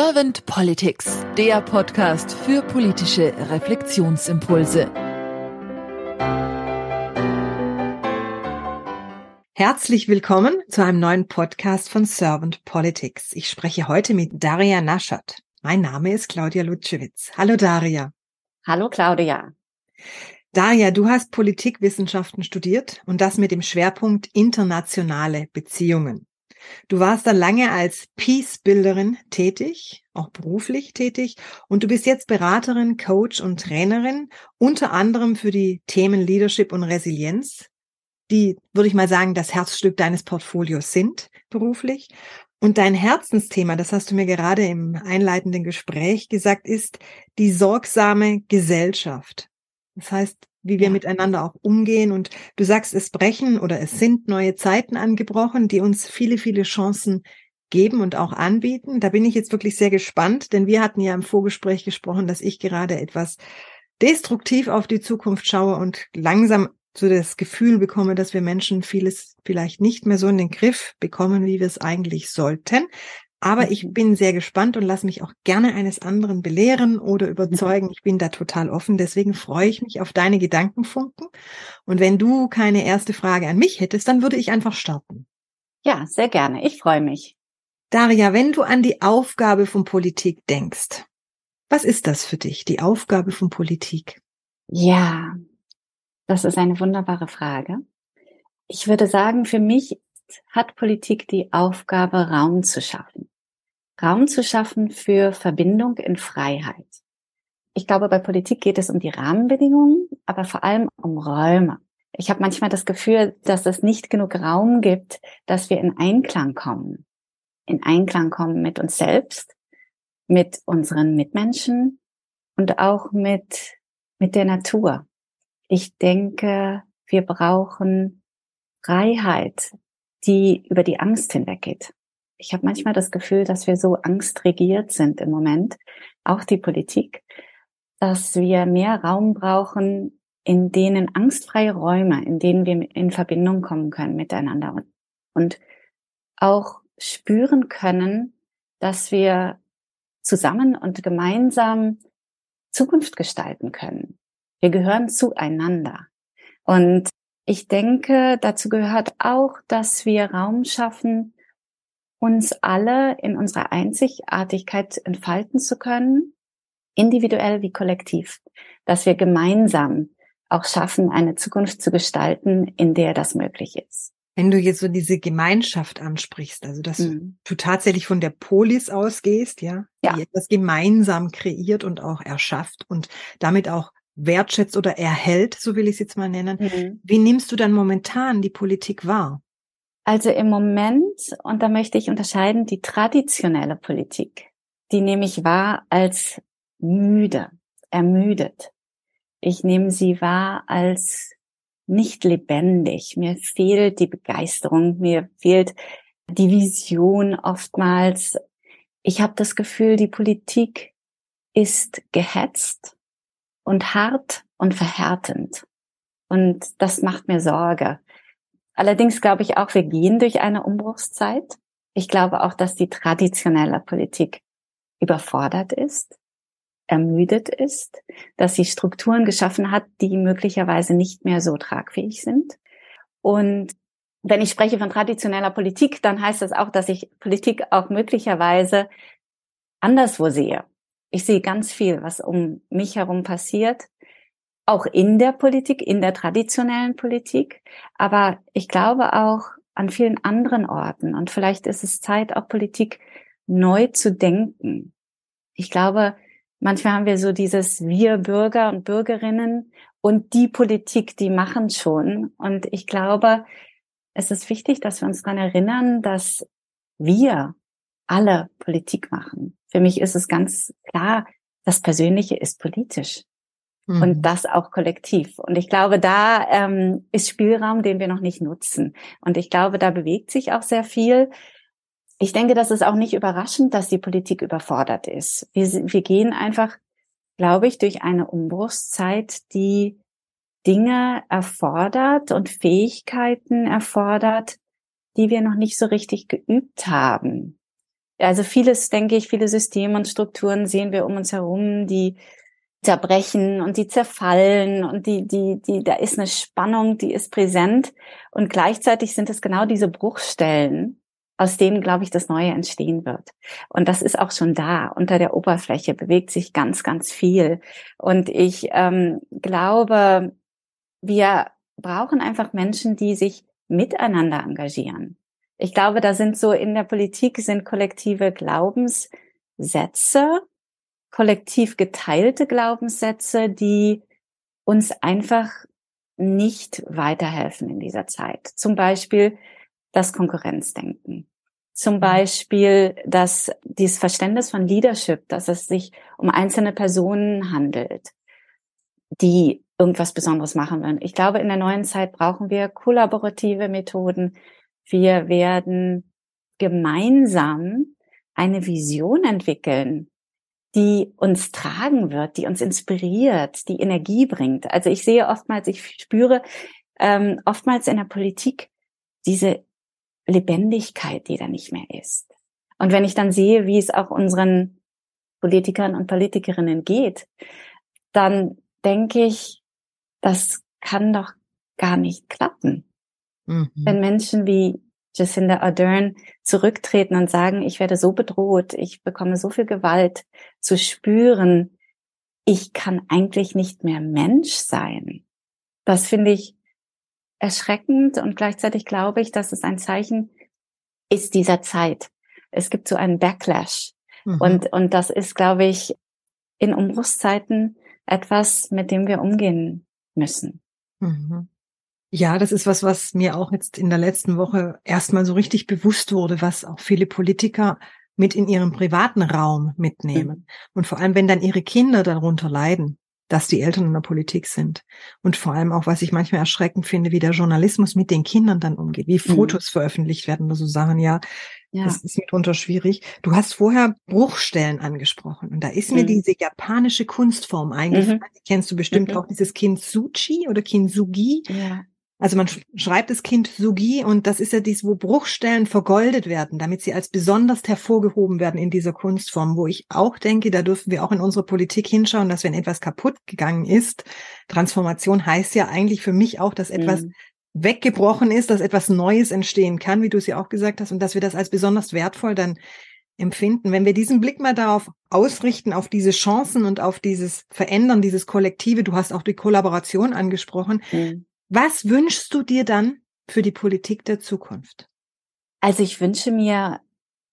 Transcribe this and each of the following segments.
Servant Politics, der Podcast für politische Reflexionsimpulse. Herzlich willkommen zu einem neuen Podcast von Servant Politics. Ich spreche heute mit Daria Naschat. Mein Name ist Claudia Lutschewitz. Hallo Daria. Hallo Claudia. Daria, du hast Politikwissenschaften studiert und das mit dem Schwerpunkt internationale Beziehungen. Du warst dann lange als Peace-Builderin tätig, auch beruflich tätig, und du bist jetzt Beraterin, Coach und Trainerin, unter anderem für die Themen Leadership und Resilienz, die, würde ich mal sagen, das Herzstück deines Portfolios sind, beruflich. Und dein Herzensthema, das hast du mir gerade im einleitenden Gespräch gesagt, ist die sorgsame Gesellschaft. Das heißt, wie wir ja. miteinander auch umgehen. Und du sagst, es brechen oder es sind neue Zeiten angebrochen, die uns viele, viele Chancen geben und auch anbieten. Da bin ich jetzt wirklich sehr gespannt, denn wir hatten ja im Vorgespräch gesprochen, dass ich gerade etwas destruktiv auf die Zukunft schaue und langsam so das Gefühl bekomme, dass wir Menschen vieles vielleicht nicht mehr so in den Griff bekommen, wie wir es eigentlich sollten. Aber ich mhm. bin sehr gespannt und lasse mich auch gerne eines anderen belehren oder überzeugen. Ich bin da total offen. Deswegen freue ich mich auf deine Gedankenfunken. Und wenn du keine erste Frage an mich hättest, dann würde ich einfach starten. Ja, sehr gerne. Ich freue mich. Daria, wenn du an die Aufgabe von Politik denkst, was ist das für dich, die Aufgabe von Politik? Ja, das ist eine wunderbare Frage. Ich würde sagen, für mich hat Politik die Aufgabe, Raum zu schaffen. Raum zu schaffen für Verbindung in Freiheit. Ich glaube, bei Politik geht es um die Rahmenbedingungen, aber vor allem um Räume. Ich habe manchmal das Gefühl, dass es nicht genug Raum gibt, dass wir in Einklang kommen. In Einklang kommen mit uns selbst, mit unseren Mitmenschen und auch mit, mit der Natur. Ich denke, wir brauchen Freiheit, die über die Angst hinweggeht. Ich habe manchmal das Gefühl, dass wir so angstregiert sind im Moment, auch die Politik, dass wir mehr Raum brauchen, in denen angstfreie Räume, in denen wir in Verbindung kommen können miteinander und, und auch spüren können, dass wir zusammen und gemeinsam Zukunft gestalten können. Wir gehören zueinander. Und ich denke, dazu gehört auch, dass wir Raum schaffen, uns alle in unserer Einzigartigkeit entfalten zu können, individuell wie kollektiv, dass wir gemeinsam auch schaffen, eine Zukunft zu gestalten, in der das möglich ist. Wenn du jetzt so diese Gemeinschaft ansprichst, also dass mhm. du tatsächlich von der Polis ausgehst, ja, ja, die etwas gemeinsam kreiert und auch erschafft und damit auch wertschätzt oder erhält, so will ich es jetzt mal nennen. Mhm. Wie nimmst du dann momentan die Politik wahr? Also im Moment, und da möchte ich unterscheiden, die traditionelle Politik, die nehme ich wahr als müde, ermüdet. Ich nehme sie wahr als nicht lebendig. Mir fehlt die Begeisterung, mir fehlt die Vision oftmals. Ich habe das Gefühl, die Politik ist gehetzt und hart und verhärtend. Und das macht mir Sorge. Allerdings glaube ich auch, wir gehen durch eine Umbruchszeit. Ich glaube auch, dass die traditionelle Politik überfordert ist, ermüdet ist, dass sie Strukturen geschaffen hat, die möglicherweise nicht mehr so tragfähig sind. Und wenn ich spreche von traditioneller Politik, dann heißt das auch, dass ich Politik auch möglicherweise anderswo sehe. Ich sehe ganz viel, was um mich herum passiert, auch in der Politik, in der traditionellen Politik, aber ich glaube auch an vielen anderen Orten. Und vielleicht ist es Zeit, auch Politik neu zu denken. Ich glaube, manchmal haben wir so dieses Wir Bürger und Bürgerinnen und die Politik, die machen schon. Und ich glaube, es ist wichtig, dass wir uns daran erinnern, dass wir alle Politik machen. Für mich ist es ganz klar, das Persönliche ist politisch. Mhm. Und das auch kollektiv. Und ich glaube, da ähm, ist Spielraum, den wir noch nicht nutzen. Und ich glaube, da bewegt sich auch sehr viel. Ich denke, das ist auch nicht überraschend, dass die Politik überfordert ist. Wir, wir gehen einfach, glaube ich, durch eine Umbruchszeit, die Dinge erfordert und Fähigkeiten erfordert, die wir noch nicht so richtig geübt haben. Also vieles, denke ich, viele Systeme und Strukturen sehen wir um uns herum, die zerbrechen und die zerfallen und die, die, die, da ist eine Spannung, die ist präsent und gleichzeitig sind es genau diese Bruchstellen, aus denen, glaube ich, das Neue entstehen wird. Und das ist auch schon da. Unter der Oberfläche bewegt sich ganz, ganz viel. Und ich ähm, glaube, wir brauchen einfach Menschen, die sich miteinander engagieren. Ich glaube, da sind so in der Politik sind kollektive Glaubenssätze, kollektiv geteilte Glaubenssätze, die uns einfach nicht weiterhelfen in dieser Zeit. Zum Beispiel das Konkurrenzdenken. Zum mhm. Beispiel das, dieses Verständnis von Leadership, dass es sich um einzelne Personen handelt, die irgendwas Besonderes machen wollen. Ich glaube, in der neuen Zeit brauchen wir kollaborative Methoden, wir werden gemeinsam eine Vision entwickeln, die uns tragen wird, die uns inspiriert, die Energie bringt. Also ich sehe oftmals, ich spüre ähm, oftmals in der Politik diese Lebendigkeit, die da nicht mehr ist. Und wenn ich dann sehe, wie es auch unseren Politikern und Politikerinnen geht, dann denke ich, das kann doch gar nicht klappen. Mhm. Wenn Menschen wie Jacinda Ardern zurücktreten und sagen, ich werde so bedroht, ich bekomme so viel Gewalt, zu spüren, ich kann eigentlich nicht mehr Mensch sein. Das finde ich erschreckend und gleichzeitig glaube ich, dass es ein Zeichen ist dieser Zeit. Es gibt so einen Backlash. Mhm. Und, und das ist, glaube ich, in Umbruchszeiten etwas, mit dem wir umgehen müssen. Mhm. Ja, das ist was, was mir auch jetzt in der letzten Woche erstmal so richtig bewusst wurde, was auch viele Politiker mit in ihrem privaten Raum mitnehmen. Mhm. Und vor allem, wenn dann ihre Kinder darunter leiden, dass die Eltern in der Politik sind. Und vor allem auch, was ich manchmal erschreckend finde, wie der Journalismus mit den Kindern dann umgeht, wie mhm. Fotos veröffentlicht werden oder so Sachen, ja. Ja. Das ist mitunter schwierig. Du hast vorher Bruchstellen angesprochen und da ist mir mhm. diese japanische Kunstform eingefallen. Mhm. Kennst du bestimmt mhm. auch dieses Kintsuchi oder Kintsugi? Ja. Also man schreibt das Kind Sugi und das ist ja dies, wo Bruchstellen vergoldet werden, damit sie als besonders hervorgehoben werden in dieser Kunstform, wo ich auch denke, da dürfen wir auch in unsere Politik hinschauen, dass wenn etwas kaputt gegangen ist, Transformation heißt ja eigentlich für mich auch, dass etwas mhm. weggebrochen ist, dass etwas Neues entstehen kann, wie du es ja auch gesagt hast, und dass wir das als besonders wertvoll dann empfinden. Wenn wir diesen Blick mal darauf ausrichten, auf diese Chancen und auf dieses Verändern, dieses Kollektive, du hast auch die Kollaboration angesprochen, mhm was wünschst du dir dann für die Politik der Zukunft? Also ich wünsche mir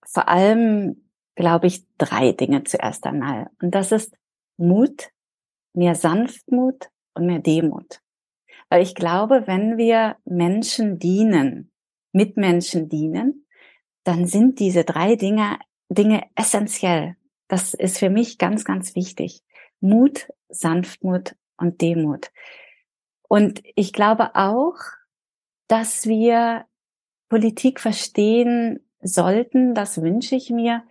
vor allem, glaube ich, drei Dinge zuerst einmal. Und das ist Mut, mehr Sanftmut und mehr Demut. Weil ich glaube, wenn wir Menschen dienen, Mitmenschen dienen, dann sind diese drei Dinge, Dinge essentiell. Das ist für mich ganz, ganz wichtig. Mut, Sanftmut und Demut. Und ich glaube auch, dass wir Politik verstehen sollten, das wünsche ich mir,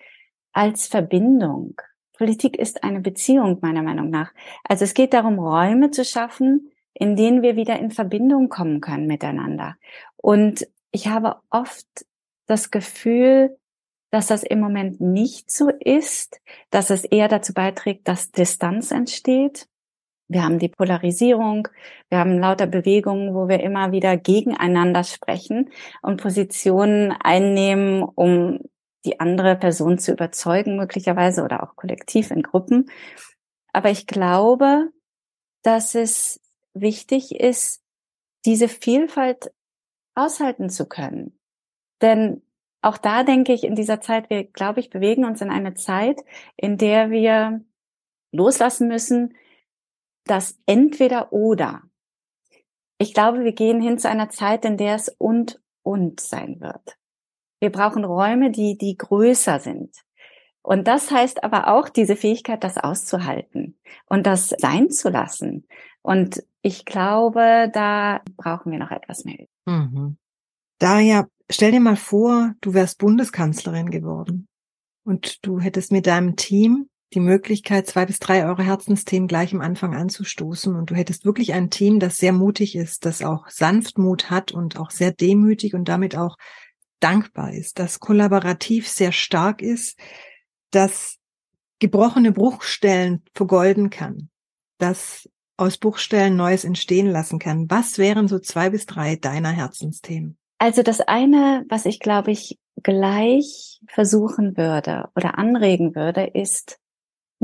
als Verbindung. Politik ist eine Beziehung, meiner Meinung nach. Also es geht darum, Räume zu schaffen, in denen wir wieder in Verbindung kommen können miteinander. Und ich habe oft das Gefühl, dass das im Moment nicht so ist, dass es eher dazu beiträgt, dass Distanz entsteht wir haben die Polarisierung, wir haben lauter Bewegungen, wo wir immer wieder gegeneinander sprechen und Positionen einnehmen, um die andere Person zu überzeugen, möglicherweise oder auch kollektiv in Gruppen. Aber ich glaube, dass es wichtig ist, diese Vielfalt aushalten zu können. Denn auch da denke ich, in dieser Zeit, wir, glaube ich, bewegen uns in eine Zeit, in der wir loslassen müssen, das entweder oder. Ich glaube, wir gehen hin zu einer Zeit, in der es und und sein wird. Wir brauchen Räume, die, die größer sind. Und das heißt aber auch diese Fähigkeit, das auszuhalten und das sein zu lassen. Und ich glaube, da brauchen wir noch etwas mehr. Mhm. Daria, stell dir mal vor, du wärst Bundeskanzlerin geworden und du hättest mit deinem Team die Möglichkeit, zwei bis drei eure Herzensthemen gleich am Anfang anzustoßen. Und du hättest wirklich ein Team, das sehr mutig ist, das auch Sanftmut hat und auch sehr demütig und damit auch dankbar ist, das kollaborativ sehr stark ist, das gebrochene Bruchstellen vergolden kann, das aus Bruchstellen Neues entstehen lassen kann. Was wären so zwei bis drei deiner Herzensthemen? Also das eine, was ich glaube ich gleich versuchen würde oder anregen würde, ist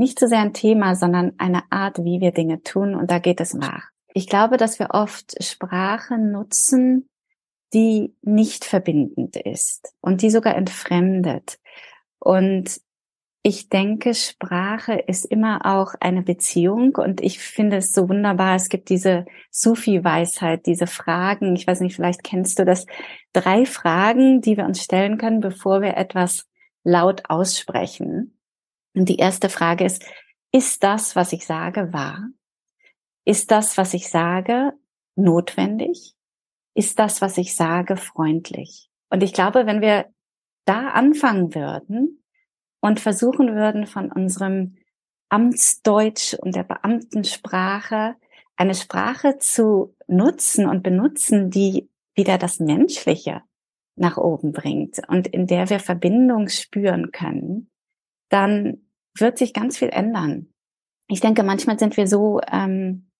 nicht so sehr ein Thema, sondern eine Art, wie wir Dinge tun. Und da geht es nach. Ich glaube, dass wir oft Sprache nutzen, die nicht verbindend ist und die sogar entfremdet. Und ich denke, Sprache ist immer auch eine Beziehung und ich finde es so wunderbar. Es gibt diese Sufi-Weisheit, diese Fragen. Ich weiß nicht, vielleicht kennst du das. Drei Fragen, die wir uns stellen können, bevor wir etwas laut aussprechen. Und die erste Frage ist, ist das, was ich sage, wahr? Ist das, was ich sage, notwendig? Ist das, was ich sage, freundlich? Und ich glaube, wenn wir da anfangen würden, und versuchen würden, von unserem Amtsdeutsch und der Beamtensprache eine Sprache zu nutzen und benutzen, die wieder das Menschliche nach oben bringt und in der wir Verbindung spüren können, dann wird sich ganz viel ändern. Ich denke, manchmal sind wir so ähm,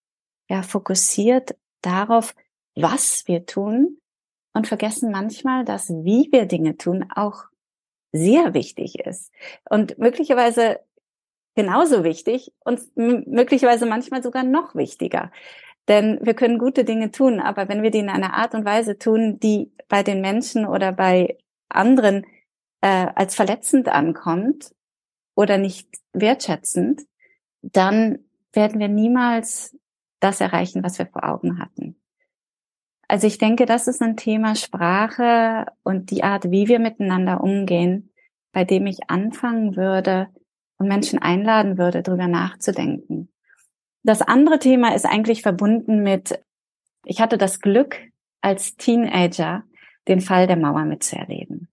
ja, fokussiert darauf, was wir tun und vergessen manchmal, dass wie wir Dinge tun auch sehr wichtig ist und möglicherweise genauso wichtig und möglicherweise manchmal sogar noch wichtiger. Denn wir können gute Dinge tun, aber wenn wir die in einer Art und Weise tun, die bei den Menschen oder bei anderen äh, als verletzend ankommt oder nicht wertschätzend, dann werden wir niemals das erreichen, was wir vor Augen hatten. Also ich denke, das ist ein Thema Sprache und die Art, wie wir miteinander umgehen, bei dem ich anfangen würde und Menschen einladen würde, darüber nachzudenken. Das andere Thema ist eigentlich verbunden mit, ich hatte das Glück, als Teenager den Fall der Mauer mitzuerleben.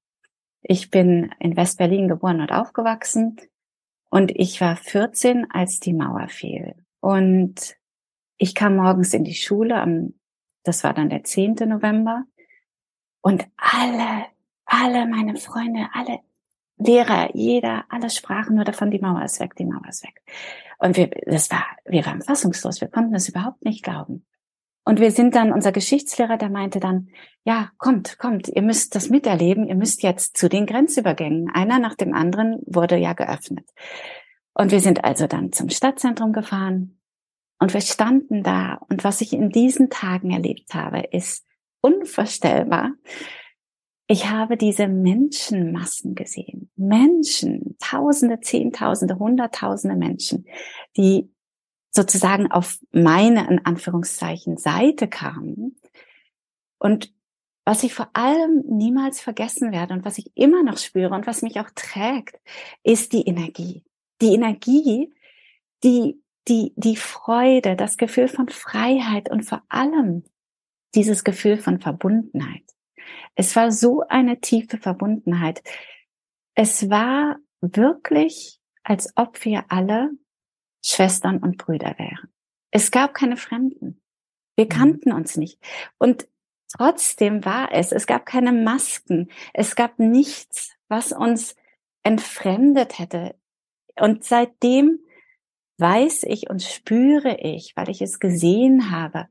Ich bin in West-Berlin geboren und aufgewachsen und ich war 14, als die Mauer fiel. Und ich kam morgens in die Schule am das war dann der 10. November. Und alle, alle meine Freunde, alle Lehrer, jeder, alle sprachen nur davon, die Mauer ist weg, die Mauer ist weg. Und wir, das war, wir waren fassungslos, wir konnten es überhaupt nicht glauben. Und wir sind dann, unser Geschichtslehrer, der meinte dann, ja, kommt, kommt, ihr müsst das miterleben, ihr müsst jetzt zu den Grenzübergängen. Einer nach dem anderen wurde ja geöffnet. Und wir sind also dann zum Stadtzentrum gefahren und wir standen da und was ich in diesen Tagen erlebt habe, ist unvorstellbar. Ich habe diese Menschenmassen gesehen. Menschen, Tausende, Zehntausende, Hunderttausende Menschen, die sozusagen auf meine, in Anführungszeichen, Seite kamen. Und was ich vor allem niemals vergessen werde und was ich immer noch spüre und was mich auch trägt, ist die Energie. Die Energie, die die, die Freude, das Gefühl von Freiheit und vor allem dieses Gefühl von Verbundenheit. Es war so eine tiefe Verbundenheit. Es war wirklich, als ob wir alle Schwestern und Brüder wären. Es gab keine Fremden. Wir mhm. kannten uns nicht. Und trotzdem war es, es gab keine Masken. Es gab nichts, was uns entfremdet hätte. Und seitdem weiß ich und spüre ich, weil ich es gesehen habe,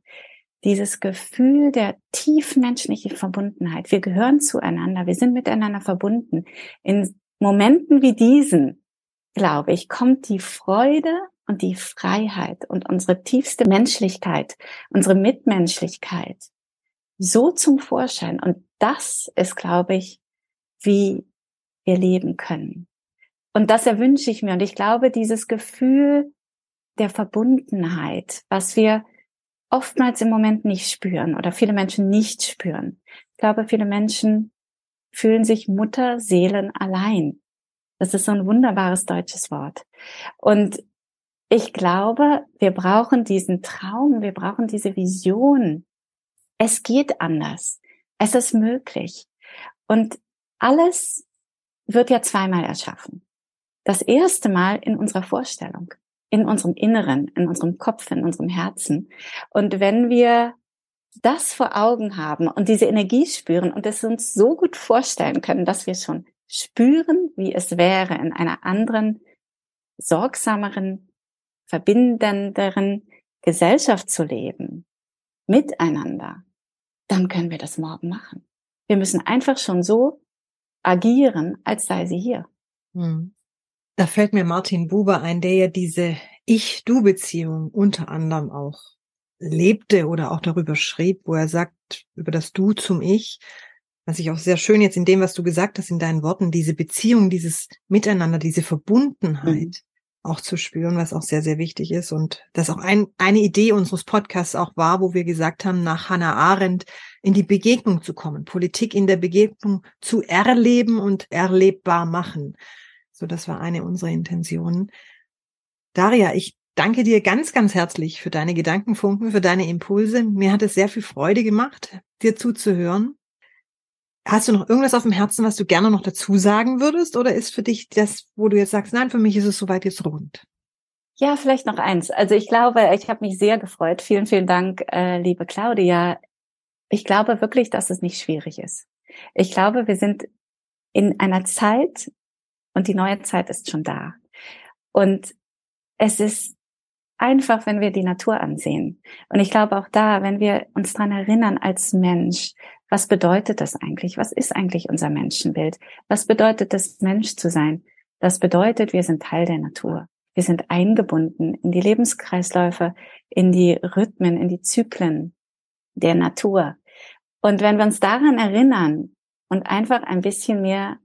dieses Gefühl der tiefmenschlichen Verbundenheit. Wir gehören zueinander, wir sind miteinander verbunden. In Momenten wie diesen, glaube ich, kommt die Freude und die Freiheit und unsere tiefste Menschlichkeit, unsere Mitmenschlichkeit so zum Vorschein. Und das ist, glaube ich, wie wir leben können. Und das erwünsche ich mir. Und ich glaube, dieses Gefühl der Verbundenheit, was wir oftmals im Moment nicht spüren oder viele Menschen nicht spüren. Ich glaube, viele Menschen fühlen sich Mutterseelen allein. Das ist so ein wunderbares deutsches Wort. Und ich glaube, wir brauchen diesen Traum, wir brauchen diese Vision. Es geht anders. Es ist möglich. Und alles wird ja zweimal erschaffen. Das erste Mal in unserer Vorstellung in unserem Inneren, in unserem Kopf, in unserem Herzen. Und wenn wir das vor Augen haben und diese Energie spüren und es uns so gut vorstellen können, dass wir schon spüren, wie es wäre, in einer anderen, sorgsameren, verbindenderen Gesellschaft zu leben, miteinander, dann können wir das morgen machen. Wir müssen einfach schon so agieren, als sei sie hier. Hm. Da fällt mir Martin Buber ein, der ja diese Ich-Du-Beziehung unter anderem auch lebte oder auch darüber schrieb, wo er sagt, über das Du zum Ich, was ich auch sehr schön jetzt in dem, was du gesagt hast, in deinen Worten, diese Beziehung, dieses Miteinander, diese Verbundenheit mhm. Auch zu spüren, was auch sehr, sehr wichtig ist. Und das auch ein, eine Idee unseres Podcasts auch war, wo wir gesagt haben, nach Hannah Arendt in die Begegnung zu kommen, Politik in der Begegnung zu erleben und erlebbar machen. So, das war eine unserer Intentionen. Daria, ich danke dir ganz, ganz herzlich für deine Gedankenfunken, für deine Impulse. Mir hat es sehr viel Freude gemacht, dir zuzuhören. Hast du noch irgendwas auf dem Herzen, was du gerne noch dazu sagen würdest? Oder ist für dich das, wo du jetzt sagst, nein, für mich ist es soweit jetzt rund? Ja, vielleicht noch eins. Also ich glaube, ich habe mich sehr gefreut. Vielen, vielen Dank, äh, liebe Claudia. Ich glaube wirklich, dass es nicht schwierig ist. Ich glaube, wir sind in einer Zeit und die neue Zeit ist schon da. Und es ist einfach, wenn wir die Natur ansehen. Und ich glaube auch da, wenn wir uns dran erinnern als Mensch, was bedeutet das eigentlich? Was ist eigentlich unser Menschenbild? Was bedeutet es, Mensch zu sein? Das bedeutet, wir sind Teil der Natur. Wir sind eingebunden in die Lebenskreisläufe, in die Rhythmen, in die Zyklen der Natur. Und wenn wir uns daran erinnern und einfach ein bisschen mehr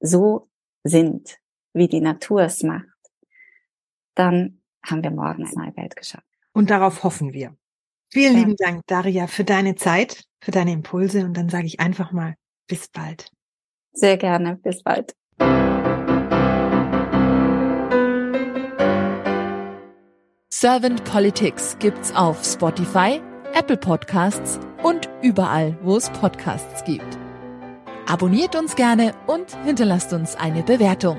so sind, wie die Natur es macht, dann haben wir morgen eine neue Welt geschaffen. Und darauf hoffen wir. Vielen ja. lieben Dank, Daria, für deine Zeit, für deine Impulse und dann sage ich einfach mal bis bald. Sehr gerne, bis bald. Servant Politics gibt's auf Spotify, Apple Podcasts und überall, wo es Podcasts gibt. Abonniert uns gerne und hinterlasst uns eine Bewertung.